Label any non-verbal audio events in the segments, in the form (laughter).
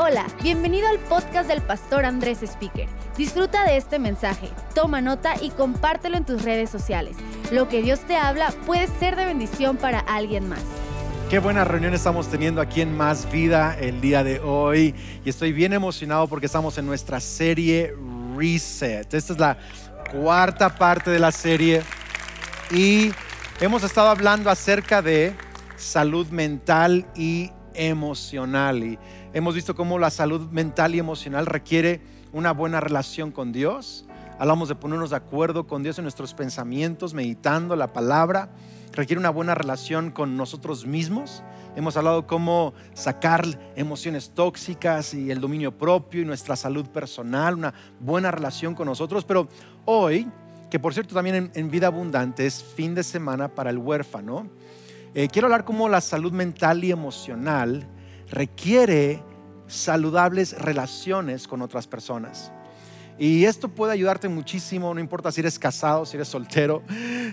Hola, bienvenido al podcast del pastor Andrés Speaker. Disfruta de este mensaje, toma nota y compártelo en tus redes sociales. Lo que Dios te habla puede ser de bendición para alguien más. Qué buena reunión estamos teniendo aquí en Más Vida el día de hoy y estoy bien emocionado porque estamos en nuestra serie Reset. Esta es la cuarta parte de la serie y hemos estado hablando acerca de salud mental y emocional y hemos visto cómo la salud mental y emocional requiere una buena relación con Dios. Hablamos de ponernos de acuerdo con Dios en nuestros pensamientos, meditando la palabra. Requiere una buena relación con nosotros mismos. Hemos hablado cómo sacar emociones tóxicas y el dominio propio y nuestra salud personal, una buena relación con nosotros. Pero hoy, que por cierto también en, Vida Abundante es fin de semana para el huérfano, eh, quiero hablar cómo la salud mental y emocional requiere saludables relaciones con otras personas. Y esto puede ayudarte muchísimo, no importa si eres casado, si eres soltero,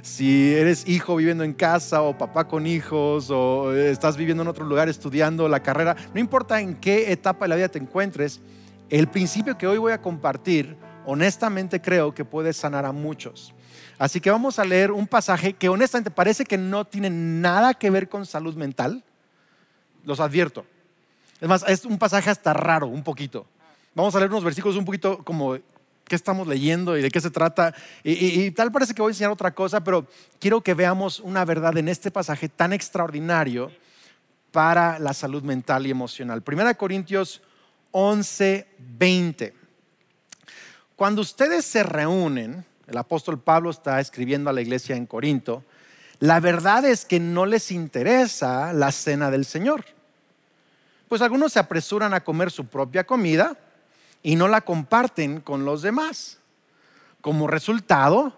si eres hijo viviendo en casa o papá con hijos o estás viviendo en otro lugar estudiando la carrera, no importa en qué etapa de la vida te encuentres, el principio que hoy voy a compartir, honestamente creo que puede sanar a muchos. Así que vamos a leer un pasaje que honestamente parece que no tiene nada que ver con salud mental, los advierto es más, es un pasaje hasta raro, un poquito. Vamos a leer unos versículos un poquito como qué estamos leyendo y de qué se trata. Y, tal parece que voy a enseñar otra cosa, pero quiero que veamos una verdad en este pasaje tan extraordinario para la salud mental y emocional. Primera Corintios 11, 20. Cuando ustedes se reúnen, el apóstol Pablo está escribiendo a la iglesia en Corinto, la verdad es que no les interesa la cena del Señor pues algunos se apresuran a comer su propia comida y no la comparten con los demás. Como resultado,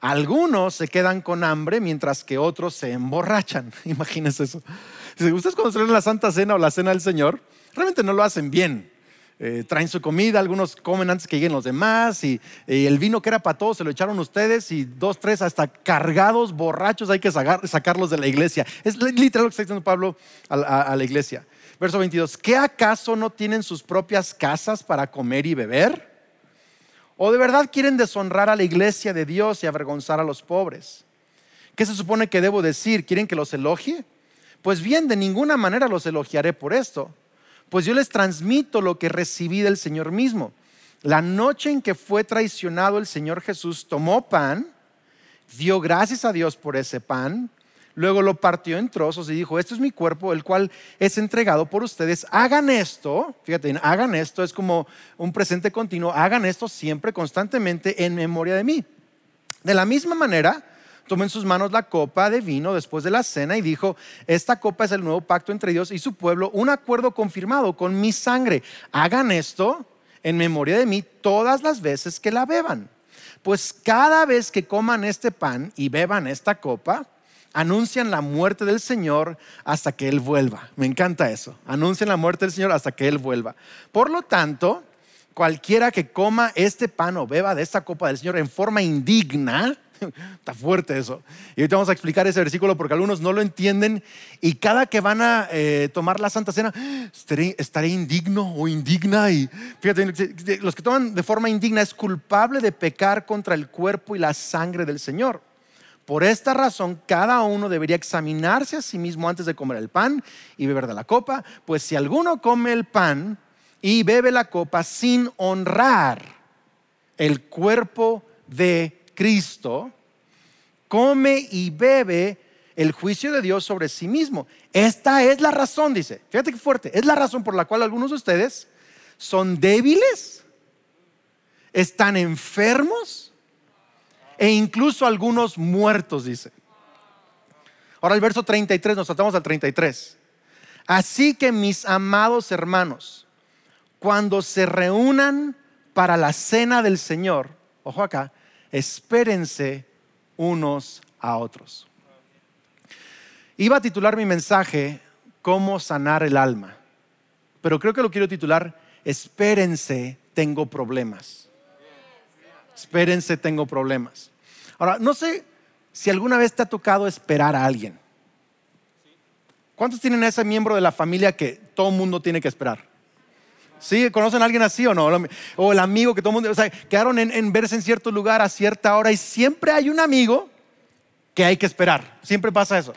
algunos se quedan con hambre mientras que otros se emborrachan. (laughs) Imagínense eso. Si ustedes cuando la Santa Cena o la Cena del Señor, realmente no lo hacen bien. Eh, traen su comida, algunos comen antes que lleguen los demás y, el vino que era para todos se lo echaron ustedes y dos, tres hasta cargados, borrachos, hay que sacarlos de la iglesia. Es literal lo que está diciendo Pablo a la iglesia. Verso 22, ¿qué acaso no tienen sus propias casas para comer y beber? ¿O de verdad quieren deshonrar a la iglesia de Dios y avergonzar a los pobres? ¿Qué se supone que debo decir? ¿Quieren que los elogie? Pues bien, de ninguna manera los elogiaré por esto, pues yo les transmito lo que recibí del Señor mismo. La noche en que fue traicionado el Señor Jesús tomó pan, dio gracias a Dios por ese pan, Luego lo partió en trozos y dijo, esto es mi cuerpo, el cual es entregado por ustedes. Hagan esto, fíjate, hagan esto, es como un presente continuo, hagan esto siempre, constantemente, en memoria de mí. De la misma manera, tomó en sus manos la copa de vino después de la cena y dijo, esta copa es el nuevo pacto entre Dios y su pueblo, un acuerdo confirmado con mi sangre. Hagan esto en memoria de mí todas las veces que la beban. Pues cada vez que coman este pan y beban esta copa, anuncian la muerte del Señor hasta que Él vuelva. Me encanta eso. Anuncian la muerte del Señor hasta que Él vuelva. Por lo tanto, cualquiera que coma este pan o beba de esta copa del Señor en forma indigna, (laughs) Está fuerte eso. Y ahorita vamos a explicar ese versículo porque algunos no lo entienden y cada que van a eh, tomar la Santa Cena, estaré, indigno o indigna. Y fíjate, los que toman de forma indigna es culpable de pecar contra el cuerpo y la sangre del Señor. Por esta razón, cada uno debería examinarse a sí mismo antes de comer el pan y beber de la copa, pues si alguno come el pan y bebe la copa sin honrar el cuerpo de Cristo, come y bebe el juicio de Dios sobre sí mismo. Esta es la razón, dice. Fíjate qué fuerte. Es la razón por la cual algunos de ustedes son débiles, están enfermos e incluso algunos muertos, dice. Ahora el verso 33, nos saltamos al 33. Así que mis amados hermanos, cuando se reúnan para la cena del Señor, ojo acá, espérense unos a otros. Iba a titular mi mensaje Cómo sanar el alma, pero creo que lo quiero titular Espérense, tengo problemas. Espérense, tengo problemas. Ahora, no sé si alguna vez te ha tocado esperar a alguien. ¿Cuántos tienen a ese miembro de la familia que todo mundo tiene que esperar? ¿Sí? ¿Conocen a alguien así o no? O el amigo que todo el mundo, o sea, quedaron en, verse en cierto lugar a cierta hora y siempre hay un amigo que hay que esperar. Siempre pasa eso.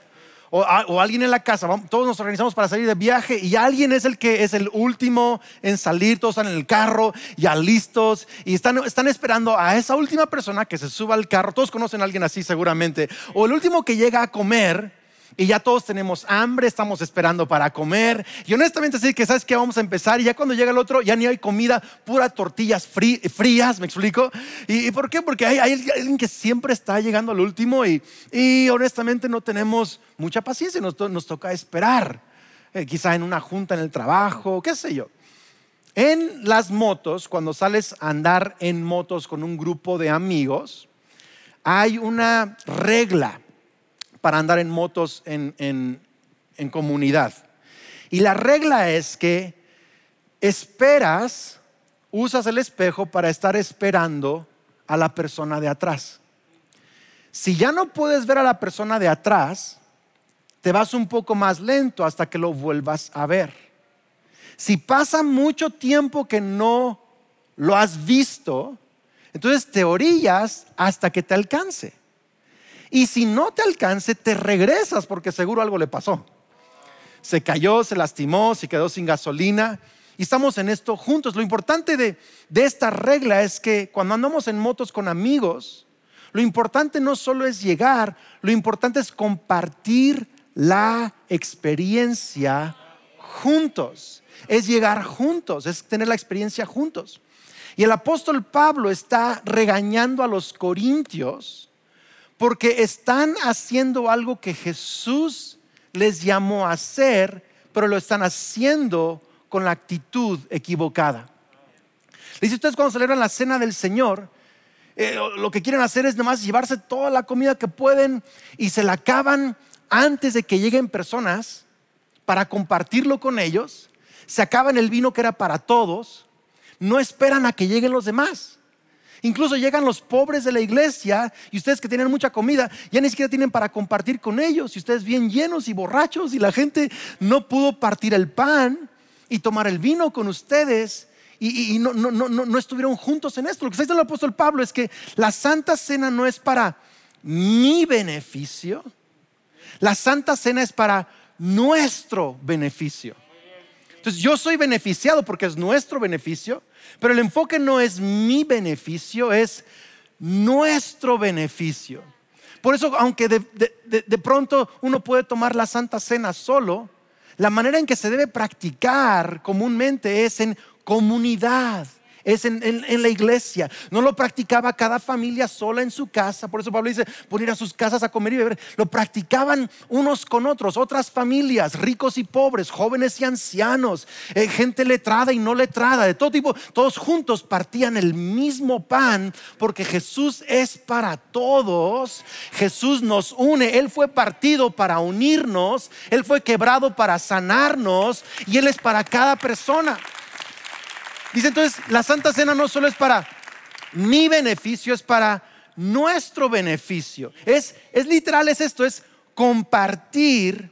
O, alguien en la casa, todos nos organizamos para salir de viaje y alguien es el que es el último en salir, todos están en el carro, ya listos y están, están esperando a esa última persona que se suba al carro. Todos conocen a alguien así seguramente. O el último que llega a comer y ya todos tenemos hambre, estamos esperando para comer. Y honestamente, sí que sabes que vamos a empezar. Y ya cuando llega el otro, ya ni hay comida, pura tortillas frías, ¿me explico? ¿Y, por qué? Porque hay, alguien que siempre está llegando al último y, honestamente no tenemos mucha paciencia, nos, nos toca esperar. Eh, quizá en una junta en el trabajo, qué sé yo. En las motos, cuando sales a andar en motos con un grupo de amigos, hay una regla para andar en motos en, comunidad. Y la regla es que esperas, usas el espejo para estar esperando a la persona de atrás. Si ya no puedes ver a la persona de atrás, te vas un poco más lento hasta que lo vuelvas a ver. Si pasa mucho tiempo que no lo has visto, entonces te orillas hasta que te alcance. Y si no te alcance, te regresas porque seguro algo le pasó. Se cayó, se lastimó, se quedó sin gasolina. Y estamos en esto juntos. Lo importante de, de esta regla es que cuando andamos en motos con amigos, lo importante no solo es llegar, lo importante es compartir la experiencia juntos. Es llegar juntos, es tener la experiencia juntos. Y el apóstol Pablo está regañando a los corintios porque están haciendo algo que Jesús les llamó a hacer, pero lo están haciendo con la actitud equivocada. dice, ustedes cuando celebran la cena del Señor, eh, lo que quieren hacer es nomás llevarse toda la comida que pueden y se la acaban antes de que lleguen personas para compartirlo con ellos. Se acaban el vino que era para todos. No esperan a que lleguen los demás. Incluso llegan los pobres de la iglesia y ustedes que tienen mucha comida, ya ni siquiera tienen para compartir con ellos. Y ustedes bien llenos y borrachos y la gente no pudo partir el pan y tomar el vino con ustedes. Y, no, no, no, no, estuvieron juntos en esto. Lo que está diciendo el apóstol Pablo es que la Santa Cena no es para mi beneficio, la Santa Cena es para nuestro beneficio. Entonces yo soy beneficiado porque es nuestro beneficio, pero el enfoque no es mi beneficio, es nuestro beneficio. Por eso, aunque de, pronto uno puede tomar la Santa Cena solo, la manera en que se debe practicar comúnmente es en comunidad es en, la iglesia. No lo practicaba cada familia sola en su casa. Por eso Pablo dice, poner a sus casas a comer y beber. Lo practicaban unos con otros, otras familias, ricos y pobres, jóvenes y ancianos, eh, gente letrada y no letrada, de todo tipo. Todos juntos partían el mismo pan porque Jesús es para todos. Jesús nos une. Él fue partido para unirnos. Él fue quebrado para sanarnos. Y Él es para cada persona. Dice entonces, la Santa Cena no solo es para mi beneficio, es para nuestro beneficio. Es, es literal, es esto, es compartir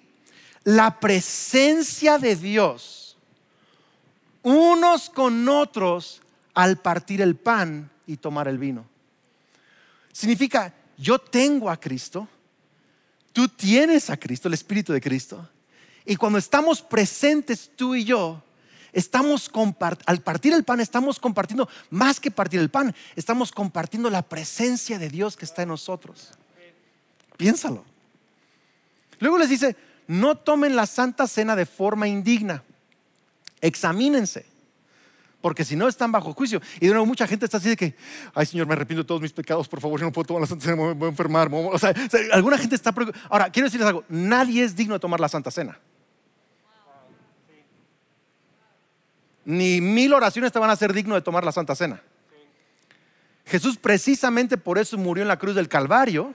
la presencia de Dios unos con otros al partir el pan y tomar el vino. Significa, yo tengo a Cristo, tú tienes a Cristo, el Espíritu de Cristo, y cuando estamos presentes tú y yo, Estamos al partir el pan, estamos compartiendo, más que partir el pan, estamos compartiendo la presencia de Dios que está en nosotros. Piénsalo. Luego les dice, no tomen la santa cena de forma indigna. Examínense. Porque si no están bajo juicio. Y de nuevo mucha gente está así de que, ay Señor, me arrepiento de todos mis pecados, por favor, yo no puedo tomar la Santa Cena, me voy a enfermar. O sea, alguna gente está preocupada. Ahora, quiero decirles algo, nadie es digno de tomar la Santa Cena. Ni mil oraciones te van a ser digno de tomar la Santa Cena. Jesús precisamente por eso murió en la cruz del Calvario,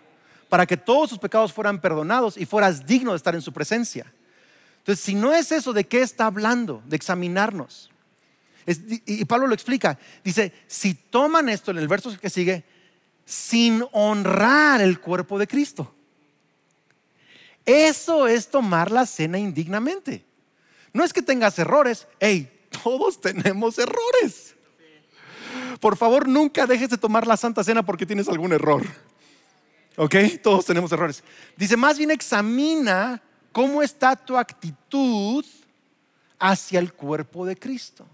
para que todos sus pecados fueran perdonados y fueras digno de estar en su presencia. Entonces, si no es eso, ¿de qué está hablando? De examinarnos. y Pablo lo explica. Dice, si toman esto en el verso que sigue, sin honrar el cuerpo de Cristo. Eso es tomar la cena indignamente. No es que tengas errores, hey, todos tenemos errores. Por favor, nunca dejes de tomar la Santa Cena porque tienes algún error. ¿Ok? Todos tenemos errores. Dice, más bien examina cómo está tu actitud hacia el cuerpo de Cristo.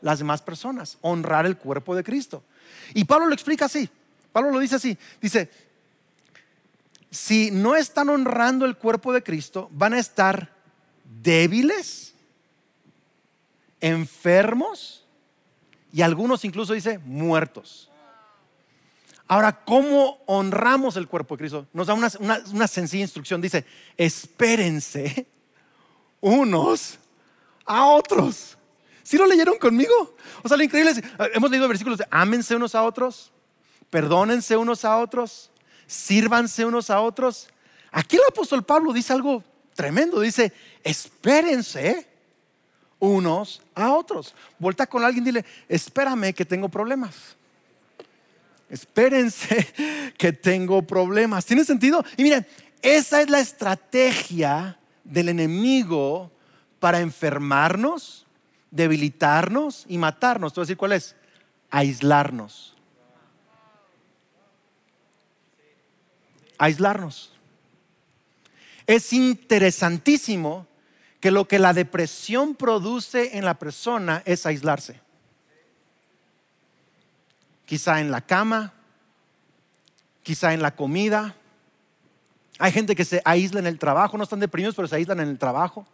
Las demás personas, honrar el cuerpo de Cristo. Y Pablo lo explica así. Pablo lo dice así. Dice, si no están honrando el cuerpo de Cristo, van a estar débiles, enfermos y algunos incluso dice muertos. Ahora, ¿cómo honramos el cuerpo de Cristo? Nos da una, sencilla instrucción. Dice, espérense unos a otros. ¿Sí lo leyeron conmigo? O sea, lo increíble es, hemos leído versículos de ámense unos a otros, perdónense unos a otros, sírvanse unos a otros. Aquí el apóstol Pablo dice algo tremendo. Dice, espérense unos a otros. Vuelta con alguien y dile, espérame que tengo problemas. Espérense (laughs) que tengo problemas. ¿Tiene sentido? Y miren, esa es la estrategia del enemigo para enfermarnos, debilitarnos y matarnos. ¿Tú vas a decir cuál es? Aislarnos. Aislarnos. Es interesantísimo que lo que la depresión produce en la persona es aislarse quizá en la cama, quizá en la comida. Hay gente que se aísla en el trabajo, no están deprimidos, pero se aíslan en el trabajo.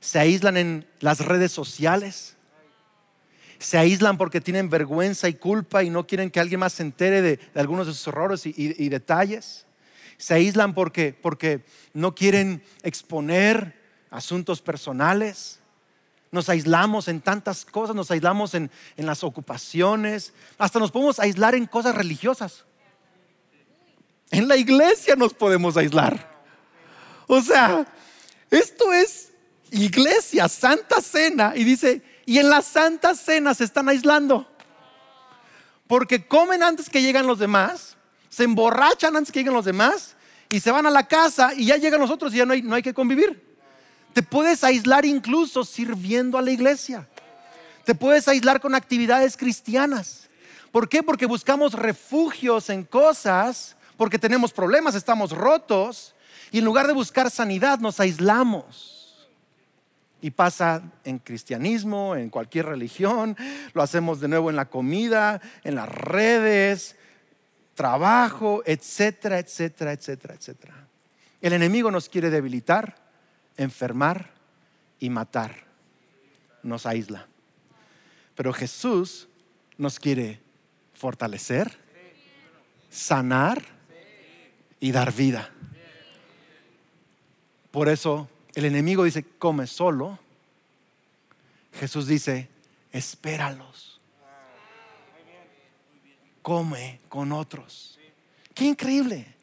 Se aíslan en las redes sociales. Se aíslan porque tienen vergüenza y culpa y no quieren que alguien más se entere de, algunos de sus errores y, detalles. Se aíslan porque, porque no quieren exponer asuntos personales. Nos aislamos en tantas cosas, nos aislamos en, las ocupaciones, hasta nos podemos aislar en cosas religiosas. En la iglesia nos podemos aislar. O sea, esto es iglesia, santa cena, y dice, y en la santa cena se están aislando. Porque comen antes que llegan los demás, se emborrachan antes que lleguen los demás, y se van a la casa y ya llegan los otros y ya no hay, no hay que convivir. Te puedes aislar incluso sirviendo a la iglesia. Te puedes aislar con actividades cristianas. ¿Por qué? Porque buscamos refugios en cosas, porque tenemos problemas, estamos rotos, y en lugar de buscar sanidad nos aislamos. Y pasa en cristianismo, en cualquier religión, lo hacemos de nuevo en la comida, en las redes, trabajo, etcétera, etcétera, etcétera, etcétera. El enemigo nos quiere debilitar, enfermar y matar. Nos aísla. Pero Jesús nos quiere fortalecer, sanar y dar vida. Por eso el enemigo dice, come solo. Jesús dice, espéralos. Come con otros. Qué increíble.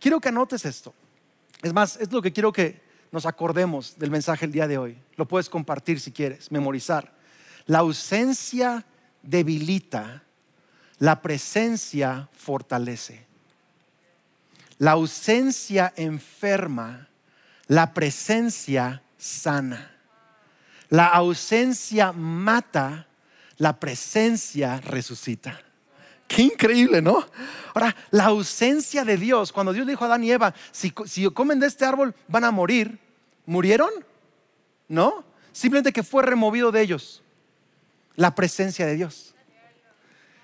Quiero que anotes esto. Es más, es lo que quiero que nos acordemos del mensaje el día de hoy. Lo puedes compartir si quieres, memorizar. La ausencia debilita, la presencia fortalece. La ausencia enferma, la presencia sana. La ausencia mata, la presencia resucita. Qué increíble, ¿no? Ahora, la ausencia de Dios, cuando Dios dijo a Adán y Eva, si, comen de este árbol van a morir, ¿murieron? No, simplemente que fue removido de ellos la presencia de Dios.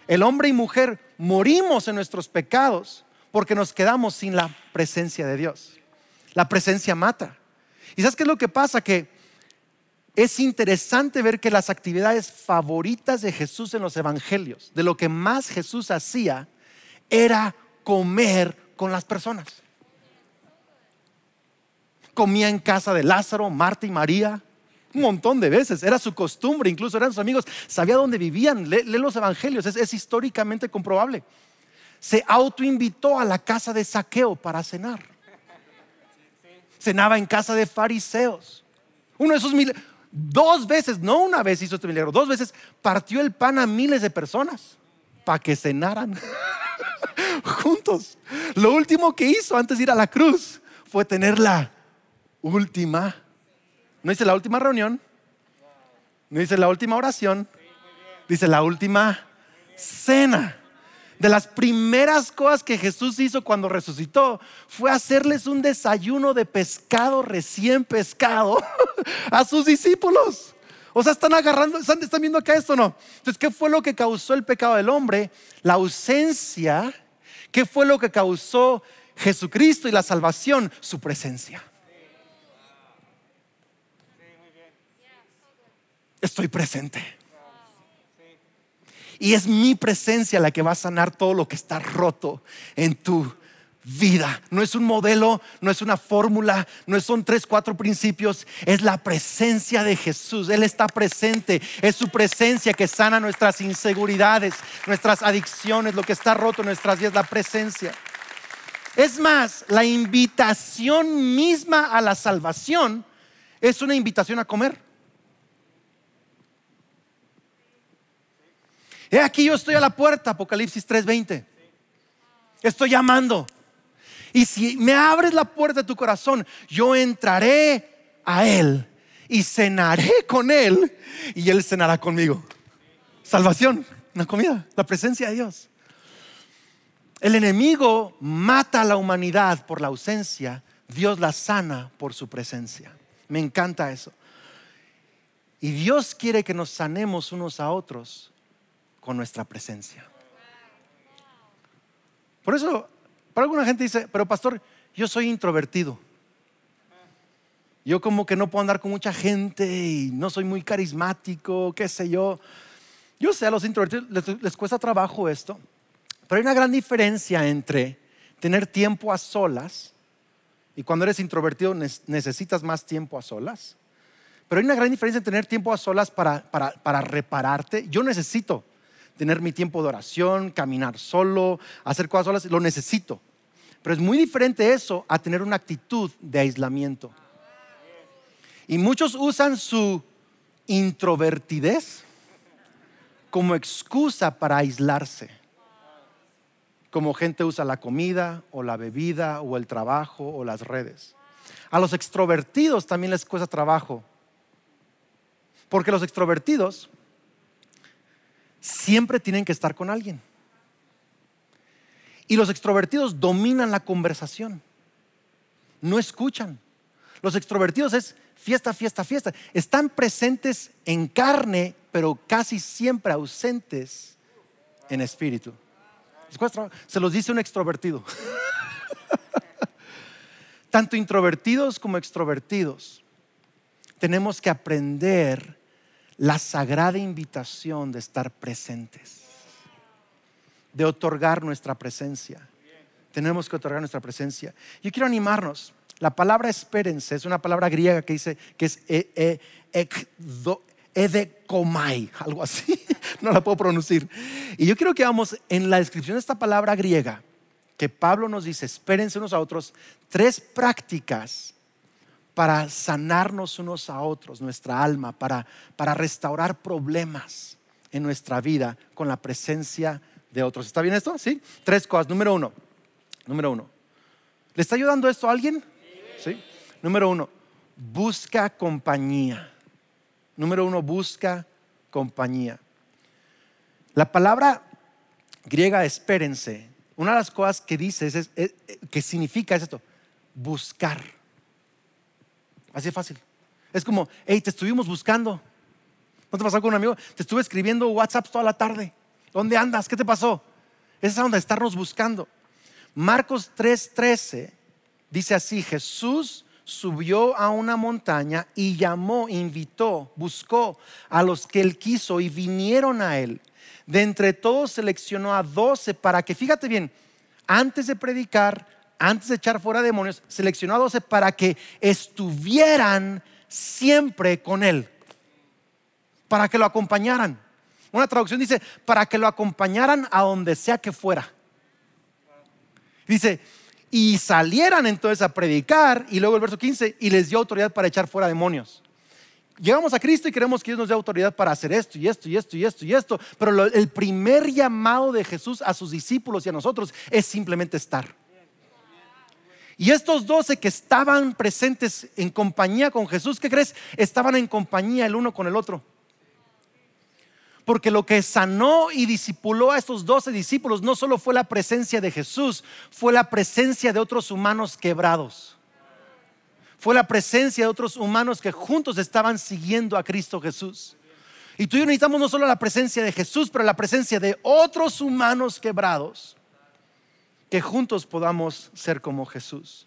El hombre y mujer morimos en nuestros pecados porque nos quedamos sin la presencia de Dios. La presencia mata. ¿Y sabes qué es lo que pasa? Que es interesante ver que las actividades favoritas de Jesús en los evangelios, de lo que más Jesús hacía, era comer con las personas. Comía en casa de Lázaro, Marta y María, un montón de veces. Era su costumbre, incluso eran sus amigos, sabía dónde vivían, lee, los evangelios, es, es, históricamente comprobable. Se autoinvitó a la casa de saqueo para cenar. Cenaba en casa de fariseos. Uno de esos mil, Dos veces, no una vez hizo este milagro, dos veces partió el pan a miles de personas para que cenaran (laughs) juntos. Lo último que hizo antes de ir a la cruz fue tener la última, no hice la última reunión, No dice la última oración, dice la última cena. De las primeras cosas que Jesús hizo cuando resucitó fue hacerles un desayuno de pescado recién pescado (laughs) a sus discípulos. O sea, están agarrando, están, viendo acá esto, ¿no? Entonces, ¿qué fue lo que causó el pecado del hombre? La ausencia. ¿Qué fue lo que causó Jesucristo y la salvación? Su presencia. Estoy presente. Y es mi presencia la que va a sanar todo lo que está roto en tu vida. No es un modelo, no es una fórmula, no son tres, cuatro principios, es la presencia de Jesús. Él está presente, es su presencia que sana nuestras inseguridades, nuestras adicciones, lo que está roto en nuestras vidas, la presencia. Es más, la invitación misma a la salvación es una invitación a comer. He aquí yo estoy a la puerta, Apocalipsis 3:20. Estoy llamando. Y si me abres la puerta de tu corazón, yo entraré a Él y cenaré con Él y Él cenará conmigo. Salvación, una comida, la presencia de Dios. El enemigo mata a la humanidad por la ausencia, Dios la sana por su presencia. Me encanta eso. Y Dios quiere que nos sanemos unos a otros con nuestra presencia. Por eso para alguna gente dice, pero pastor, yo soy introvertido. Yo como que no puedo andar con mucha gente y no soy muy carismático, qué sé yo. Yo sé, a los introvertidos les, cuesta trabajo esto, pero hay una gran diferencia entre tener tiempo a solas y cuando eres introvertido necesitas más tiempo a solas. Pero hay una gran diferencia en tener tiempo a solas para, para repararte. Yo necesito tener mi tiempo de oración, caminar solo, hacer cosas solas, lo necesito. Pero es muy diferente eso a tener una actitud de aislamiento. Y muchos usan su introvertidez como excusa para aislarse. Como gente usa la comida o la bebida o el trabajo o las redes. A los extrovertidos también les cuesta trabajo. Porque los extrovertidos siempre tienen que estar con alguien. Y los extrovertidos dominan la conversación. No escuchan. Los extrovertidos es fiesta, fiesta, fiesta. Están presentes en carne, pero casi siempre ausentes en espíritu. Se los dice un extrovertido. (laughs) Tanto introvertidos como extrovertidos tenemos que aprender la sagrada invitación de estar presentes, de otorgar nuestra presencia. Tenemos que otorgar nuestra presencia. Yo quiero animarnos. La palabra espérense es una palabra griega que dice que es e, e, edekomai, algo así. (laughs) No la puedo pronunciar. Y yo quiero que vamos en la descripción de esta palabra griega que Pablo nos dice, espérense unos a otros, tres prácticas para sanarnos unos a otros, nuestra alma, para, para restaurar problemas en nuestra vida con la presencia de otros. ¿Está bien esto? Sí. Tres cosas. Número uno. Número uno. ¿Le está ayudando esto a alguien? Sí. Número uno. Busca compañía. Número uno, busca compañía. La palabra griega espérense, una de las cosas que dice es, que significa es esto, buscar. Así de fácil. Es como, hey, te estuvimos buscando. ¿No te pasó con un amigo? Te estuve escribiendo WhatsApp toda la tarde. ¿Dónde andas? ¿Qué te pasó? Esa es donde estarnos buscando. Marcos 3:13 dice así, Jesús subió a una montaña y llamó, invitó, buscó a los que él quiso y vinieron a él. De entre todos seleccionó a doce para que, fíjate bien, antes de predicar, antes de echar fuera demonios, seleccionó a 12 para que estuvieran siempre con Él, para que lo acompañaran. Una traducción dice, para que lo acompañaran a donde sea que fuera. Dice, y salieran entonces a predicar, y luego el verso 15, y les dio autoridad para echar fuera demonios. Llegamos a Cristo y queremos que Dios nos dé autoridad para hacer esto y esto y esto y esto y esto, pero el primer llamado de Jesús a sus discípulos y a nosotros es simplemente estar. Y estos doce que estaban presentes en compañía con Jesús, ¿qué crees? Estaban en compañía el uno con el otro. Porque lo que sanó y disipuló a estos doce discípulos no solo fue la presencia de Jesús, fue la presencia de otros humanos quebrados. Fue la presencia de otros humanos que juntos estaban siguiendo a Cristo Jesús. Y tú y yo necesitamos no solo la presencia de Jesús, pero la presencia de otros humanos quebrados, que juntos podamos ser como Jesús.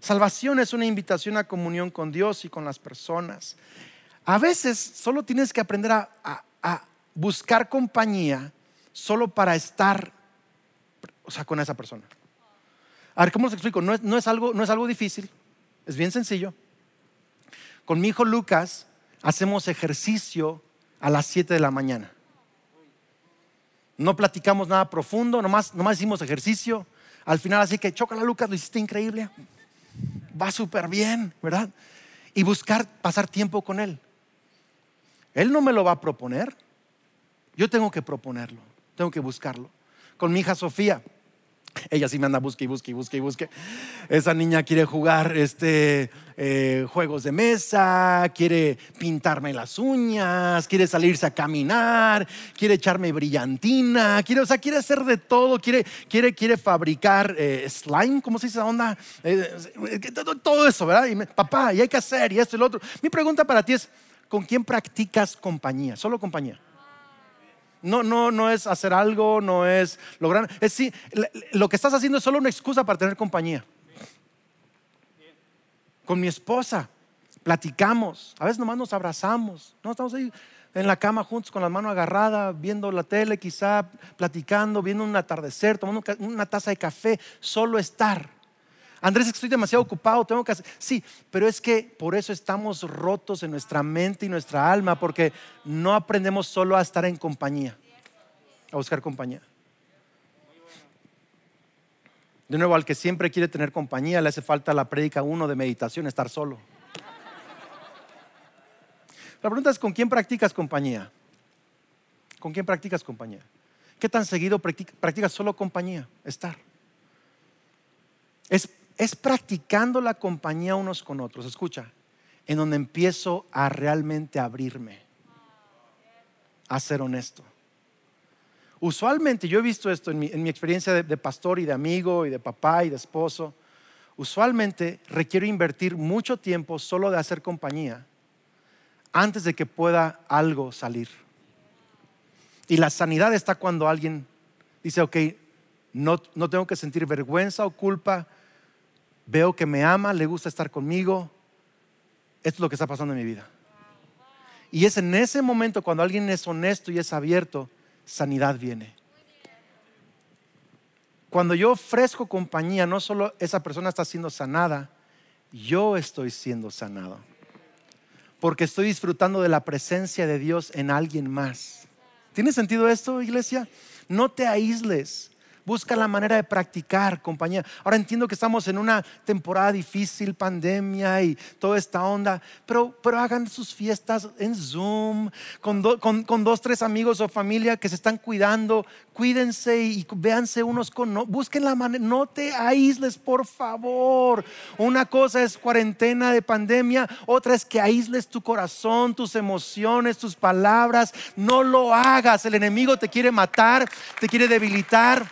Salvación es una invitación a comunión con Dios y con las personas. A veces solo tienes que aprender a, buscar compañía solo para estar, o sea, con esa persona. A ver, ¿cómo les explico? No es, algo, no es algo difícil, es bien sencillo. Con mi hijo Lucas hacemos ejercicio a las 7 de la mañana. No platicamos nada profundo, nomás, nomás hicimos ejercicio. Al final, así que chócala, Lucas, lo hiciste increíble. Va súper bien, ¿verdad? Y buscar pasar tiempo con Él. Él no me lo va a proponer. Yo tengo que proponerlo, tengo que buscarlo. Con mi hija Sofía, (laughs) ella sí me anda busque y busque y busque y busque. Esa niña quiere jugar este, eh, juegos de mesa, quiere pintarme las uñas, quiere salirse a caminar, quiere echarme brillantina, quiere, o sea, quiere hacer de todo, quiere, quiere, quiere fabricar eh, slime, ¿cómo se dice esa onda? Eh, todo eso, ¿verdad? Y papá, y hay que hacer, y esto y lo otro. Mi pregunta para ti es, ¿con quién practicas compañía? Solo compañía. No, no, no es hacer algo, no es lograr. Es sí, lo que estás haciendo es solo una excusa para tener compañía. Con mi esposa platicamos, a veces nomás nos abrazamos, no estamos ahí en la cama juntos con las manos agarradas, viendo la tele, quizá platicando, viendo un atardecer, tomando una taza de café, solo estar. Andrés, estoy demasiado ocupado, tengo que hacer. Sí, pero es que por eso estamos rotos en nuestra mente y nuestra alma, porque no aprendemos solo a estar en compañía, a buscar compañía. De nuevo, al que siempre quiere tener compañía, le hace falta la prédica uno de meditación, estar solo. La pregunta es, ¿con quién practicas compañía? ¿Con quién practicas compañía? ¿Qué tan seguido practicas solo compañía? Estar. Es es practicando la compañía unos con otros, escucha, en donde empiezo a realmente abrirme, a ser honesto. Usualmente, yo he visto esto en mi, experiencia de, pastor y de amigo y de papá y de esposo, usualmente requiero invertir mucho tiempo solo de hacer compañía antes de que pueda algo salir. Y la sanidad está cuando alguien dice, ok, no, no tengo que sentir vergüenza o culpa veo que me ama, le gusta estar conmigo. Esto es lo que está pasando en mi vida. Y es en ese momento cuando alguien es honesto y es abierto, sanidad viene. Cuando yo ofrezco compañía, no solo esa persona está siendo sanada, yo estoy siendo sanado. Porque estoy disfrutando de la presencia de Dios en alguien más. ¿Tiene sentido esto, iglesia? No te aísles. Busca la manera de practicar compañía. Ahora entiendo que estamos en una temporada difícil, pandemia y toda esta onda, pero, pero hagan sus fiestas en Zoom, con, con, dos, tres amigos o familia que se están cuidando. Cuídense y véanse unos con... No, busquen la manera, no te aísles, por favor. Una cosa es cuarentena de pandemia, otra es que aísles tu corazón, tus emociones, tus palabras. No lo hagas. El enemigo te quiere matar, te quiere debilitar.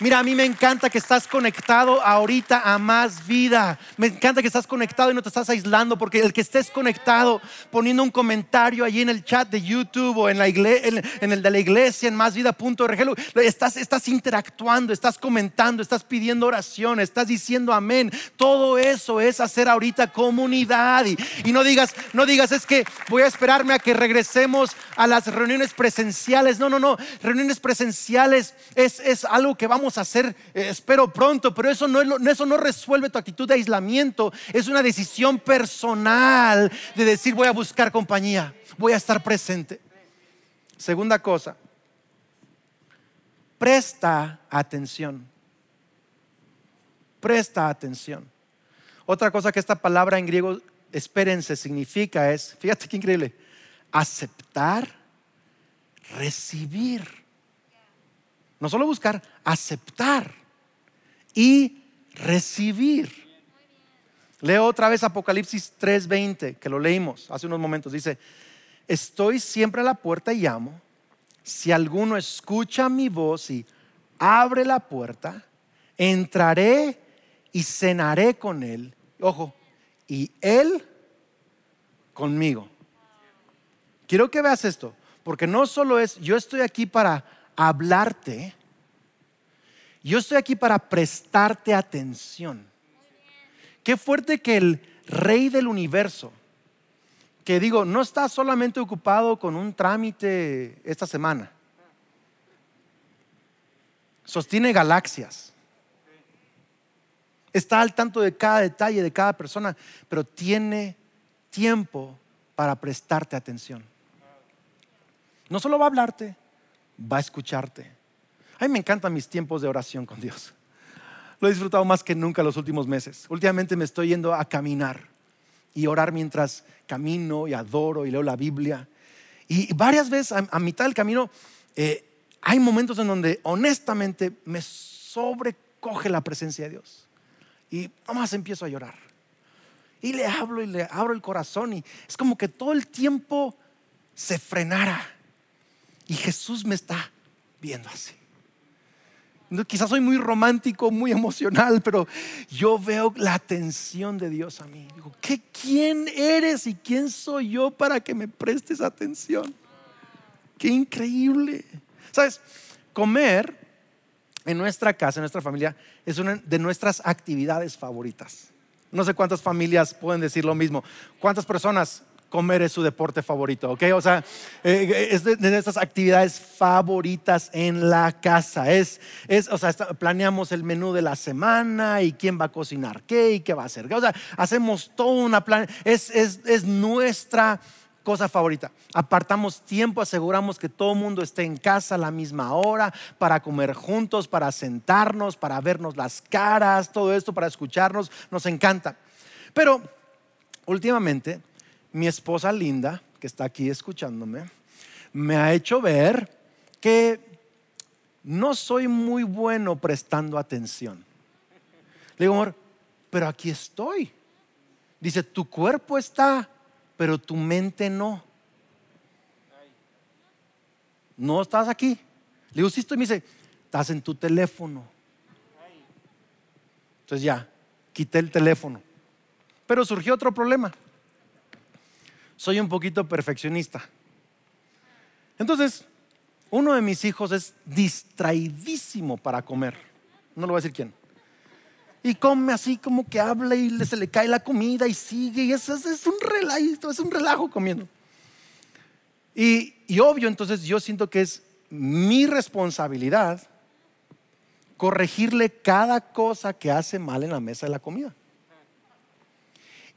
Mira, a mí me encanta que estás conectado ahorita a más vida. Me encanta que estás conectado y no te estás aislando, porque el que estés conectado poniendo un comentario allí en el chat de YouTube o en, la iglesia, en, el de la iglesia, en másvida.org, estás, estás interactuando, estás comentando, estás pidiendo oración, estás diciendo amén. Todo eso es hacer ahorita comunidad. Y, no digas, no digas, es que voy a esperarme a que regresemos a las reuniones presenciales. No, no, no. Reuniones presenciales es, es algo que vamos hacer, eh, espero pronto, pero eso no, eso no resuelve tu actitud de aislamiento. Es una decisión personal de decir voy a buscar compañía, voy a estar presente. Segunda cosa, presta atención. Presta atención. Otra cosa que esta palabra en griego, espérense, significa es, fíjate qué increíble, aceptar, recibir. No solo buscar, aceptar y recibir. Leo otra vez Apocalipsis 3:20, que lo leímos hace unos momentos. Dice, estoy siempre a la puerta y llamo. Si alguno escucha mi voz y abre la puerta, entraré y cenaré con él. Ojo, y él conmigo. Quiero que veas esto, porque no solo es, yo estoy aquí para hablarte, yo estoy aquí para prestarte atención. Qué fuerte que el rey del universo, que digo, no está solamente ocupado con un trámite esta semana, sostiene galaxias, está al tanto de cada detalle de cada persona, pero tiene tiempo para prestarte atención. No solo va a hablarte, va a escucharte. A mí me encantan mis tiempos de oración con Dios. Lo he disfrutado más que nunca los últimos meses. Últimamente me estoy yendo a caminar y orar mientras camino y adoro y leo la Biblia. Y varias veces a, mitad del camino eh, hay momentos en donde honestamente me sobrecoge la presencia de Dios. Y nomás empiezo a llorar. Y le hablo y le abro el corazón y es como que todo el tiempo se frenara. Y Jesús me está viendo así quizás soy muy romántico, muy emocional, pero yo veo la atención de Dios a mí. Digo, ¿qué, ¿quién eres y quién soy yo para que me prestes atención? Qué increíble. ¿Sabes? Comer en nuestra casa, en nuestra familia, es una de nuestras actividades favoritas. No sé cuántas familias pueden decir lo mismo. ¿Cuántas personas comer es su deporte favorito, ¿ok? O sea, eh, es de, nuestras actividades favoritas en la casa. Es, es o sea, planeamos el menú de la semana y quién va a cocinar qué y qué va a hacer. O sea, hacemos toda una plan. Es, es, es nuestra cosa favorita. Apartamos tiempo, aseguramos que todo el mundo esté en casa a la misma hora para comer juntos, para sentarnos, para vernos las caras, todo esto, para escucharnos. Nos encanta. Pero últimamente mi esposa Linda, que está aquí escuchándome, me ha hecho ver que no soy muy bueno prestando atención. Le digo, amor, pero aquí estoy. Dice, tu cuerpo está, pero tu mente no. No estás aquí. Le digo, sí estoy. Me dice, estás en tu teléfono. Entonces ya, quité el teléfono. Pero surgió otro problema soy un poquito perfeccionista. Entonces, uno de mis hijos es distraidísimo para comer. No lo voy a decir quién. Y come así como que habla y se le cae la comida y sigue. Y eso es, un relajo, es un relajo comiendo. Y, y obvio, entonces yo siento que es mi responsabilidad corregirle cada cosa que hace mal en la mesa de la comida.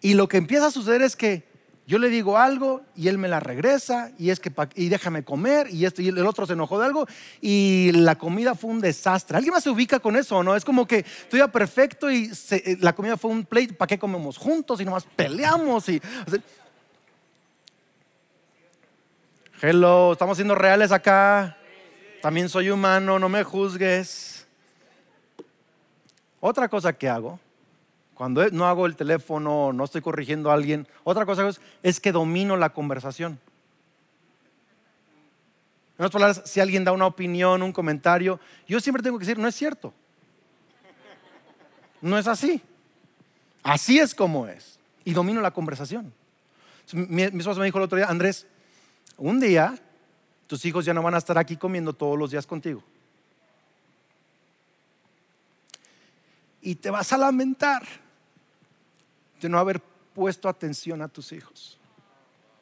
Y lo que empieza a suceder es que yo le digo algo y él me la regresa y es que y déjame comer y esto y el otro se enojó de algo y la comida fue un desastre. ¿Alguien más se ubica con eso o no? Es como que estoy ya perfecto y eh, la comida fue un plate, ¿para qué comemos juntos y nomás peleamos Hello, estamos siendo reales acá. También soy humano, no me juzgues. Otra cosa que hago cuando no hago el teléfono, no estoy corrigiendo a alguien, otra cosa es, que domino la conversación. En otras palabras, si alguien da una opinión, un comentario, yo siempre tengo que decir, no es cierto. No es así. Así es como es. Y domino la conversación. Mi, mi esposo me dijo el otro día, Andrés, un día tus hijos ya no van a estar aquí comiendo todos los días contigo. Y te vas a lamentar de no haber puesto atención a tus hijos,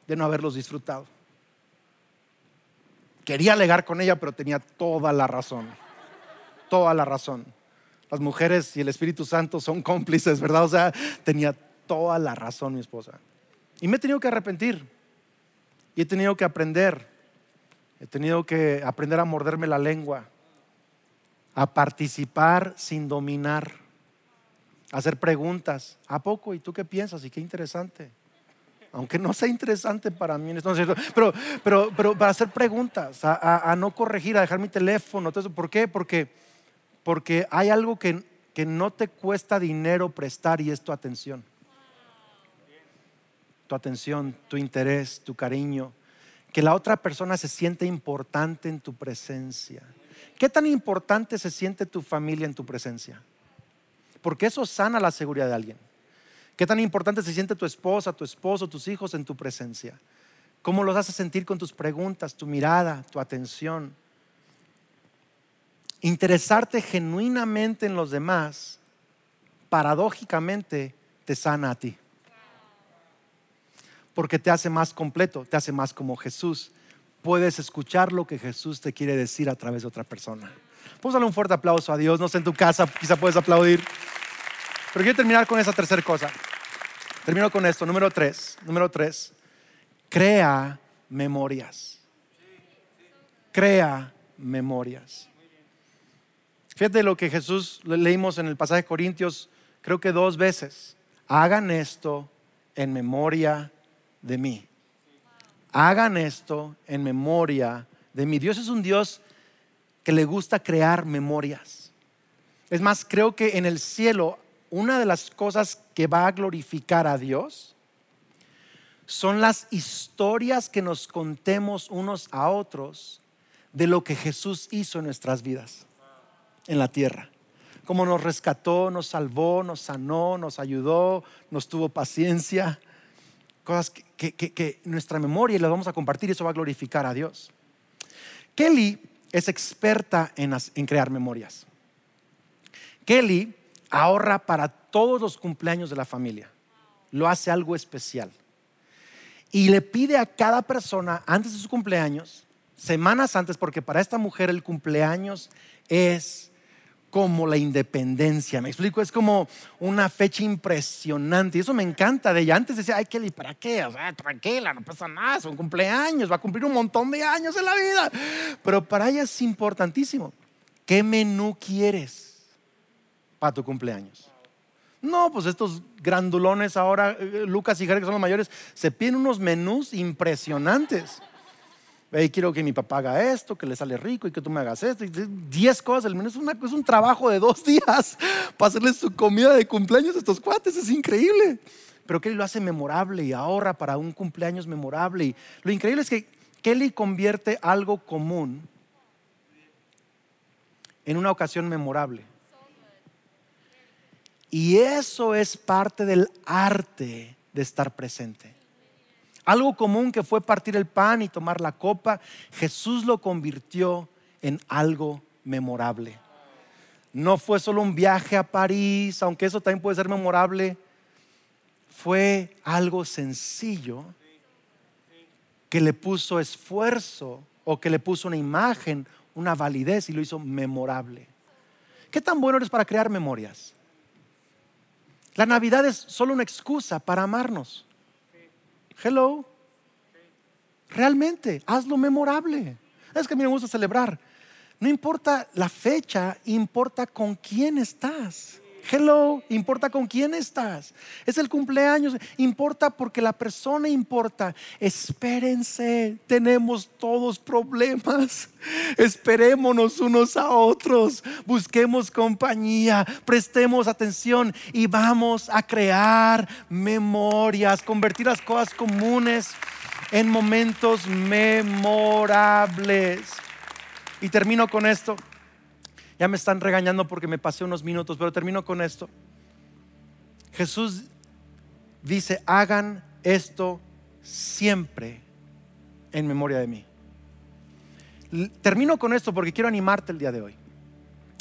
de no haberlos disfrutado. Quería alegar con ella, pero tenía toda la razón, toda la razón. Las mujeres y el Espíritu Santo son cómplices, ¿verdad? O sea, tenía toda la razón mi esposa. Y me he tenido que arrepentir. Y he tenido que aprender. He tenido que aprender a morderme la lengua. A participar sin dominar hacer preguntas. ¿A poco? ¿Y tú qué piensas? Y qué interesante. Aunque no sea interesante para mí, pero, pero, pero para hacer preguntas, a, no corregir, a dejar mi teléfono. ¿Por qué? Porque, porque hay algo que, que no te cuesta dinero prestar y es tu atención. Tu atención, tu interés, tu cariño. que la otra persona se siente importante en tu presencia. ¿Qué tan importante se siente tu familia en tu presencia? Porque eso sana la seguridad de alguien. ¿Qué tan importante se siente tu esposa, tu esposo, tus hijos en tu presencia? ¿Cómo los haces sentir con tus preguntas, tu mirada, tu atención? Interesarte genuinamente en los demás, paradójicamente, te sana a ti. Porque te hace más completo, te hace más como Jesús. Puedes escuchar lo que Jesús te quiere decir a través de otra persona. Vamos darle un fuerte aplauso a Dios. No sé en tu casa, quizá puedes aplaudir. Pero quiero terminar con esa tercera cosa. Termino con esto. Número tres. Número tres. Crea memorias. Crea memorias. Fíjate lo que Jesús leímos en el pasaje de Corintios, creo que dos veces. Hagan esto en memoria de mí. Hagan esto en memoria de mí. Dios es un Dios que le gusta crear memorias. Es más, creo que en el cielo una de las cosas que va a glorificar a Dios son las historias que nos contemos unos a otros de lo que Jesús hizo en nuestras vidas, en la tierra. Cómo nos rescató, nos salvó, nos sanó, nos ayudó, nos tuvo paciencia. Cosas que, nuestra memoria las vamos a compartir y eso va a glorificar a Dios. Kelly es experta en, crear memorias. Kelly ahorra para todos los cumpleaños de la familia. Lo hace algo especial. Y le pide a cada persona antes de su cumpleaños, semanas antes, porque para esta mujer el cumpleaños es como la independencia. Me explico, es como una fecha impresionante. Y eso me encanta de ella. Antes decía, ay, Kelly, ¿para qué? O sea, tranquila, no pasa nada, son cumpleaños, va a cumplir un montón de años en la vida. Pero para ella es importantísimo. ¿Qué menú quieres? para tu cumpleaños. No, pues estos grandulones ahora, eh, Lucas y Jerry, que son los mayores, se piden unos menús impresionantes. Y quiero que mi papá haga esto, que le sale rico y que tú me hagas esto. Diez cosas, el menú es, es un trabajo de dos días (laughs) para hacerle su comida de cumpleaños a estos cuates, es increíble. Pero Kelly lo hace memorable y ahorra para un cumpleaños memorable. Y lo increíble es que Kelly convierte algo común en una ocasión memorable. Y eso es parte del arte de estar presente. Algo común que fue partir el pan y tomar la copa, Jesús lo convirtió en algo memorable. No fue solo un viaje a París, aunque eso también puede ser memorable, fue algo sencillo que le puso esfuerzo o que le puso una imagen, una validez y lo hizo memorable. ¿Qué tan bueno eres para crear memorias? La Navidad es solo una excusa para amarnos. Hello. Realmente, hazlo memorable. Es que a mí me gusta celebrar. No importa la fecha, importa con quién estás. Hello, importa con quién estás. Es el cumpleaños, importa porque la persona importa. Espérense, tenemos todos problemas. Esperémonos unos a otros, busquemos compañía, prestemos atención y vamos a crear memorias, convertir las cosas comunes en momentos memorables. Y termino con esto. Ya me están regañando porque me pasé unos minutos, pero termino con esto. Jesús dice, hagan esto siempre en memoria de mí. Termino con esto porque quiero animarte el día de hoy.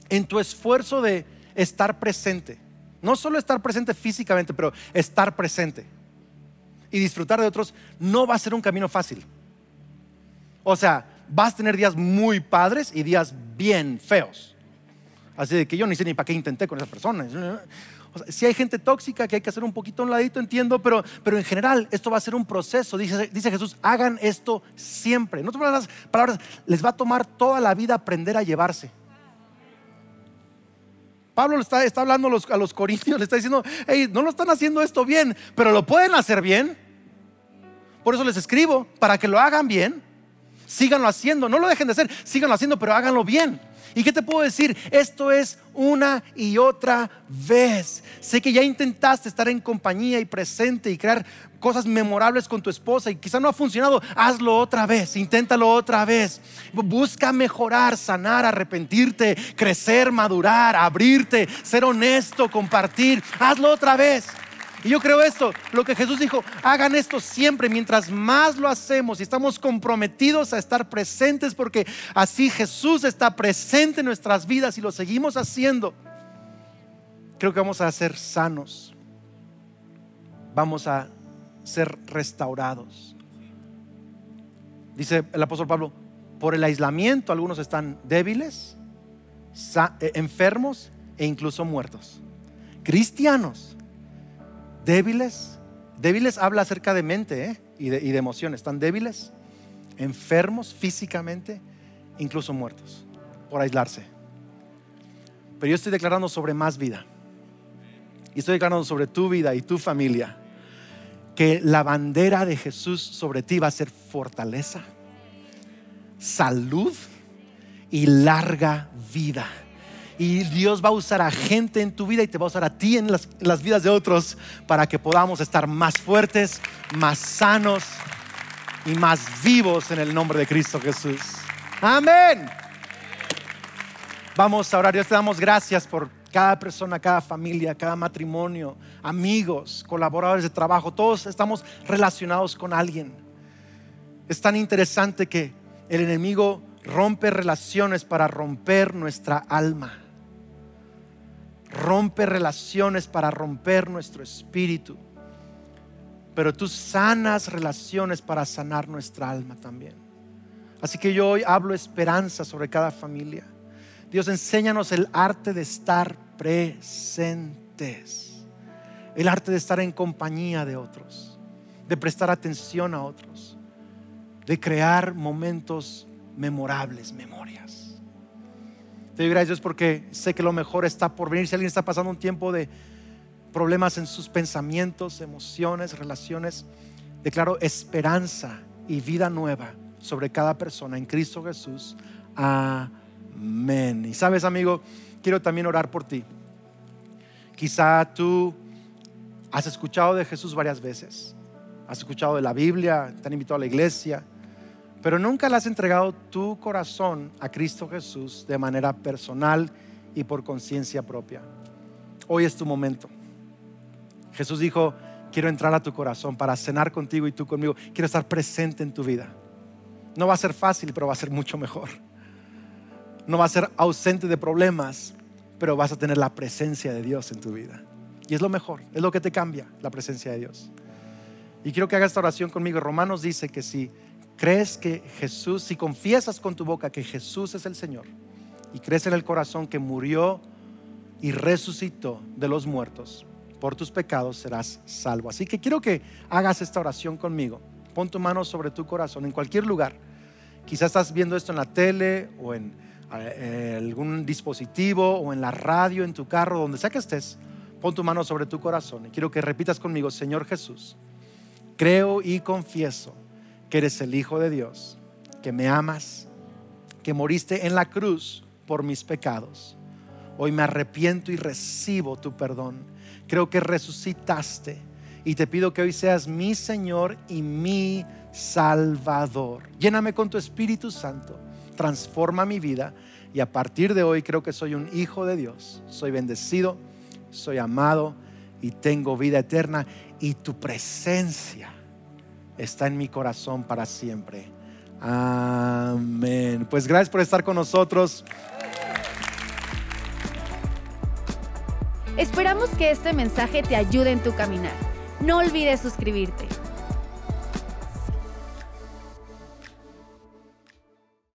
En tu esfuerzo de estar presente, no solo estar presente físicamente, pero estar presente y disfrutar de otros, no va a ser un camino fácil. O sea, vas a tener días muy padres y días bien feos. Así de que yo ni sé ni para qué intenté con esa persona. si hay gente tóxica que hay que hacer un poquito a un ladito, entiendo, pero, pero en general esto va a ser un proceso. Dice, dice Jesús, hagan esto siempre. En otras palabras, les va a tomar toda la vida aprender a llevarse. Pablo está, está hablando a los, a los corintios, le está diciendo, hey, no lo están haciendo esto bien, pero lo pueden hacer bien. Por eso les escribo, para que lo hagan bien. Síganlo haciendo, no lo dejen de hacer, síganlo haciendo, pero háganlo bien. ¿Y qué te puedo decir? Esto es una y otra vez. Sé que ya intentaste estar en compañía y presente y crear cosas memorables con tu esposa y quizá no ha funcionado, hazlo otra vez, inténtalo otra vez. Busca mejorar, sanar, arrepentirte, crecer, madurar, abrirte, ser honesto, compartir. Hazlo otra vez. Y yo creo esto, lo que Jesús dijo, hagan esto siempre, mientras más lo hacemos y estamos comprometidos a estar presentes, porque así Jesús está presente en nuestras vidas y lo seguimos haciendo, creo que vamos a ser sanos, vamos a ser restaurados. Dice el apóstol Pablo, por el aislamiento algunos están débiles, eh, enfermos e incluso muertos. Cristianos débiles. Débiles habla acerca de mente ¿eh? y, de, y de emociones. Están débiles, enfermos físicamente, incluso muertos por aislarse. Pero yo estoy declarando sobre más vida. Y estoy declarando sobre tu vida y tu familia que la bandera de Jesús sobre ti va a ser fortaleza, salud y larga vida. Y Dios va a usar a gente en tu vida y te va a usar a ti en las, las vidas de otros para que podamos estar más fuertes, más sanos y más vivos en el nombre de Cristo Jesús. Amén. Vamos a orar. Dios te damos gracias por cada persona, cada familia, cada matrimonio, amigos, colaboradores de trabajo. Todos estamos relacionados con alguien. Es tan interesante que el enemigo rompe relaciones para romper nuestra alma rompe relaciones para romper nuestro espíritu. Pero tú sanas relaciones para sanar nuestra alma también. Así que yo hoy hablo esperanza sobre cada familia. Dios, enséñanos el arte de estar presentes. El arte de estar en compañía de otros. De prestar atención a otros. De crear momentos memorables, memorias. Te doy gracias porque sé que lo mejor está por venir. Si alguien está pasando un tiempo de problemas en sus pensamientos, emociones, relaciones, declaro esperanza y vida nueva sobre cada persona en Cristo Jesús. Amén. Y sabes, amigo, quiero también orar por ti. Quizá tú has escuchado de Jesús varias veces. Has escuchado de la Biblia, te han invitado a la iglesia pero nunca le has entregado tu corazón a Cristo Jesús de manera personal y por conciencia propia. Hoy es tu momento. Jesús dijo, quiero entrar a tu corazón para cenar contigo y tú conmigo. Quiero estar presente en tu vida. No va a ser fácil, pero va a ser mucho mejor. No va a ser ausente de problemas, pero vas a tener la presencia de Dios en tu vida. Y es lo mejor, es lo que te cambia, la presencia de Dios. Y quiero que hagas esta oración conmigo. Romanos dice que si crees que Jesús, si confiesas con tu boca que Jesús es el Señor y crees en el corazón que murió y resucitó de los muertos, por tus pecados serás salvo. Así que quiero que hagas esta oración conmigo. Pon tu mano sobre tu corazón en cualquier lugar. Quizás estás viendo esto en la tele o en eh, algún dispositivo o en la radio, en tu carro, donde sea que estés. Pon tu mano sobre tu corazón y quiero que repitas conmigo, Señor Jesús, creo y confieso que eres el Hijo de Dios, que me amas, que moriste en la cruz por mis pecados. Hoy me arrepiento y recibo tu perdón. Creo que resucitaste y te pido que hoy seas mi Señor y mi Salvador. Lléname con tu Espíritu Santo, transforma mi vida y a partir de hoy creo que soy un hijo de Dios. Soy bendecido, soy amado y tengo vida eterna y tu presencia está en mi corazón para siempre. Amén. Pues gracias por estar con nosotros. Esperamos que este mensaje te ayude en tu caminar. No olvides suscribirte.